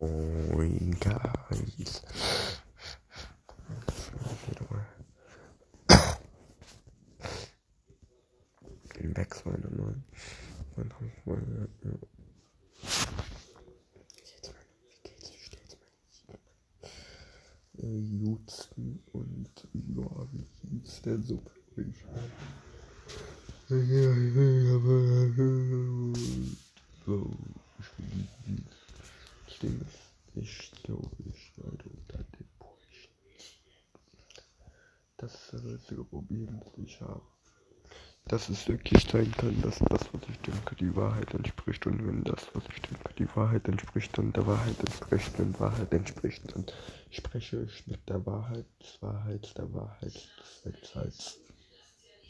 Moin, guys. Wie geht's? Wie steht's, Mann? Äh, Jutzen und ja, wie hieß der Suppe? So, ich bin ich glaube, ich schneide unter den Brüchen. Das ist das einzige Problem, das ich habe. Dass es wirklich sein kann, dass das, was ich denke, die Wahrheit entspricht. Und wenn das, was ich denke, die Wahrheit entspricht und der Wahrheit entspricht und Wahrheit entspricht, dann spreche ich mit der Wahrheit, des Wahrheits, der Wahrheit, des Weltseits.